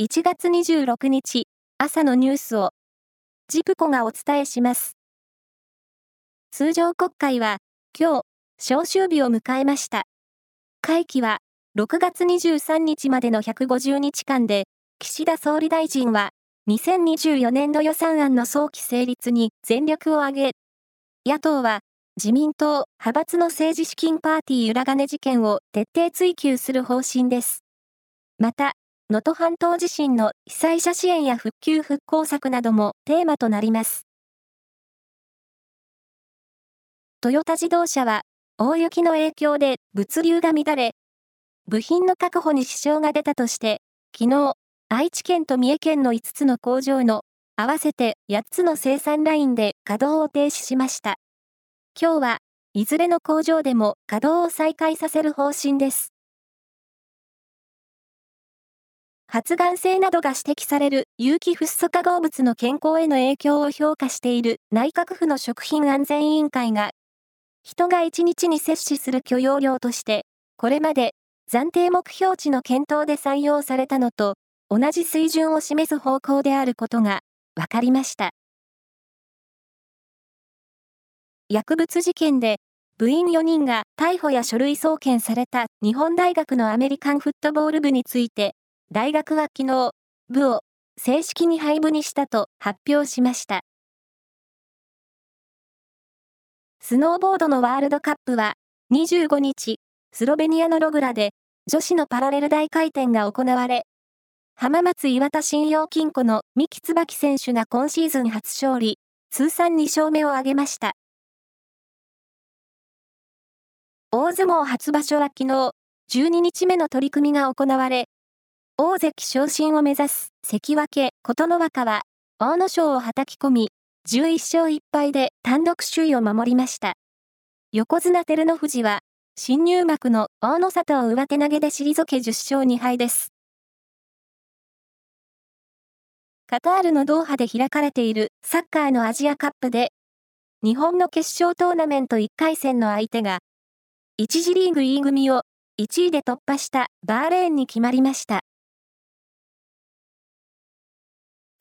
1月26日朝のニュースをジプコがお伝えします。通常国会は今日召集日を迎えました。会期は6月23日までの150日間で岸田総理大臣は2024年度予算案の早期成立に全力を挙げ、野党は自民党派閥の政治資金パーティー裏金事件を徹底追及する方針です。また、能登半島地震の被災者支援や復旧復興策などもテーマとなります。トヨタ自動車は、大雪の影響で物流が乱れ、部品の確保に支障が出たとして、昨日、愛知県と三重県の5つの工場の合わせて8つの生産ラインで稼働を停止しました。今日はいずれの工場でも稼働を再開させる方針です。発がん性などが指摘される有機フッ素化合物の健康への影響を評価している内閣府の食品安全委員会が、人が1日に摂取する許容量として、これまで暫定目標値の検討で採用されたのと同じ水準を示す方向であることが分かりました。薬物事件で部員4人が逮捕や書類送検された日本大学のアメリカンフットボール部について、大学は昨日、部を正式に廃部にしたと発表しました。スノーボードのワールドカップは25日、スロベニアのログラで女子のパラレル大回転が行われ、浜松岩田信用金庫の三木椿選手が今シーズン初勝利、通算2勝目を挙げました。大相撲初場所は昨日、12日目の取り組みが行われ、大関昇進を目指す関脇琴ノ若は、大野賞を叩き込み、11勝1敗で単独首位を守りました。横綱照ノ富士は、新入幕の大野里を上手投げで退け10勝2敗です。カタールのドーハで開かれているサッカーのアジアカップで、日本の決勝トーナメント1回戦の相手が、1次リーグ E 組を1位で突破したバーレーンに決まりました。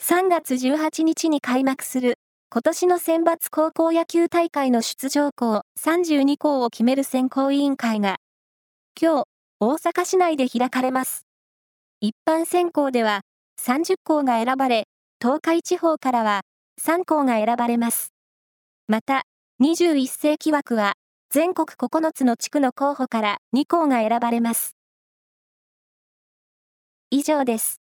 3月18日に開幕する今年の選抜高校野球大会の出場校32校を決める選考委員会が今日大阪市内で開かれます。一般選考では30校が選ばれ、東海地方からは3校が選ばれます。また、21世紀枠は全国9つの地区の候補から2校が選ばれます。以上です。